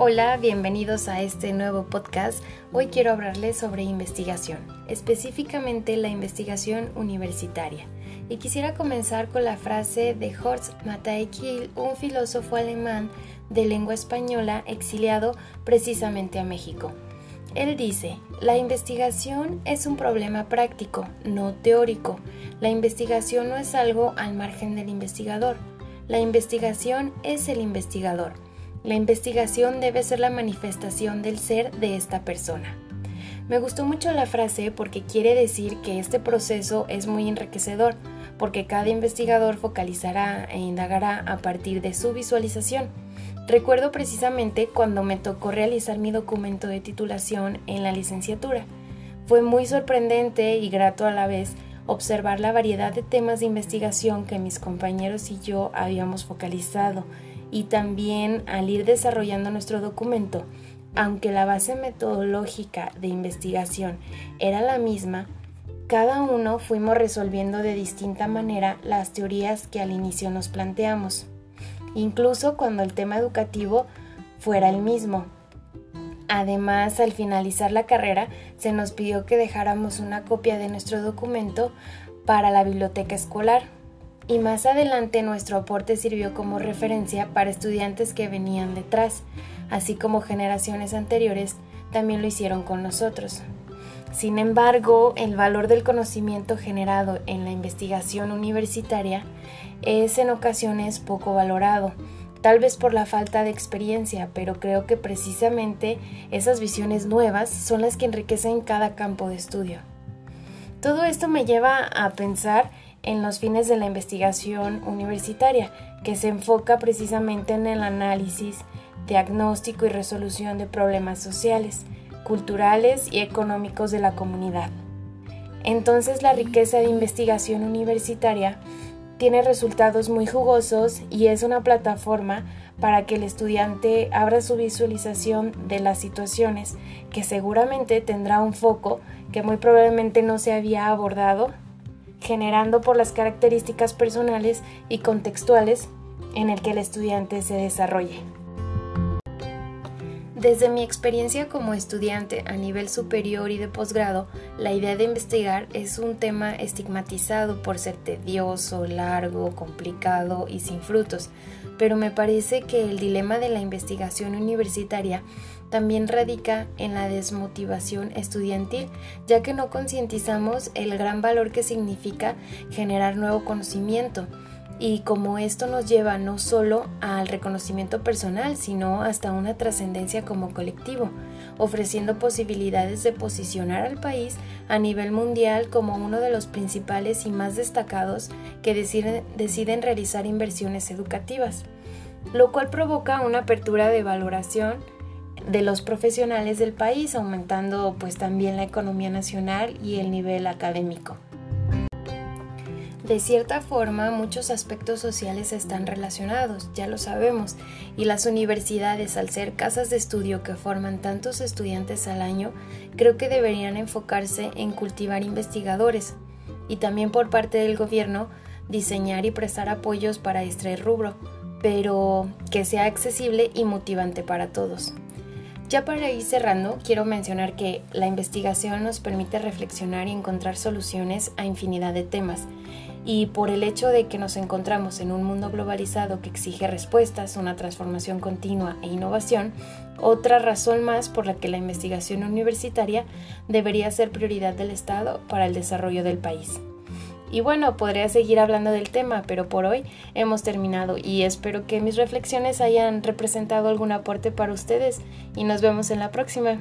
Hola, bienvenidos a este nuevo podcast. Hoy quiero hablarles sobre investigación, específicamente la investigación universitaria. Y quisiera comenzar con la frase de Horst Matthäus, un filósofo alemán de lengua española exiliado precisamente a México. Él dice, la investigación es un problema práctico, no teórico. La investigación no es algo al margen del investigador. La investigación es el investigador. La investigación debe ser la manifestación del ser de esta persona. Me gustó mucho la frase porque quiere decir que este proceso es muy enriquecedor, porque cada investigador focalizará e indagará a partir de su visualización. Recuerdo precisamente cuando me tocó realizar mi documento de titulación en la licenciatura. Fue muy sorprendente y grato a la vez observar la variedad de temas de investigación que mis compañeros y yo habíamos focalizado y también al ir desarrollando nuestro documento, aunque la base metodológica de investigación era la misma, cada uno fuimos resolviendo de distinta manera las teorías que al inicio nos planteamos, incluso cuando el tema educativo fuera el mismo. Además, al finalizar la carrera, se nos pidió que dejáramos una copia de nuestro documento para la biblioteca escolar y más adelante nuestro aporte sirvió como referencia para estudiantes que venían detrás, así como generaciones anteriores también lo hicieron con nosotros. Sin embargo, el valor del conocimiento generado en la investigación universitaria es en ocasiones poco valorado, tal vez por la falta de experiencia, pero creo que precisamente esas visiones nuevas son las que enriquecen cada campo de estudio. Todo esto me lleva a pensar en los fines de la investigación universitaria, que se enfoca precisamente en el análisis, diagnóstico y resolución de problemas sociales, culturales y económicos de la comunidad. Entonces la riqueza de investigación universitaria tiene resultados muy jugosos y es una plataforma para que el estudiante abra su visualización de las situaciones que seguramente tendrá un foco que muy probablemente no se había abordado generando por las características personales y contextuales en el que el estudiante se desarrolle. Desde mi experiencia como estudiante a nivel superior y de posgrado, la idea de investigar es un tema estigmatizado por ser tedioso, largo, complicado y sin frutos, pero me parece que el dilema de la investigación universitaria también radica en la desmotivación estudiantil, ya que no concientizamos el gran valor que significa generar nuevo conocimiento y como esto nos lleva no solo al reconocimiento personal, sino hasta una trascendencia como colectivo, ofreciendo posibilidades de posicionar al país a nivel mundial como uno de los principales y más destacados que deciden, deciden realizar inversiones educativas, lo cual provoca una apertura de valoración de los profesionales del país, aumentando pues también la economía nacional y el nivel académico. De cierta forma, muchos aspectos sociales están relacionados, ya lo sabemos, y las universidades, al ser casas de estudio que forman tantos estudiantes al año, creo que deberían enfocarse en cultivar investigadores, y también por parte del gobierno diseñar y prestar apoyos para este rubro, pero que sea accesible y motivante para todos. Ya para ir cerrando, quiero mencionar que la investigación nos permite reflexionar y encontrar soluciones a infinidad de temas. Y por el hecho de que nos encontramos en un mundo globalizado que exige respuestas, una transformación continua e innovación, otra razón más por la que la investigación universitaria debería ser prioridad del Estado para el desarrollo del país. Y bueno, podría seguir hablando del tema, pero por hoy hemos terminado y espero que mis reflexiones hayan representado algún aporte para ustedes y nos vemos en la próxima.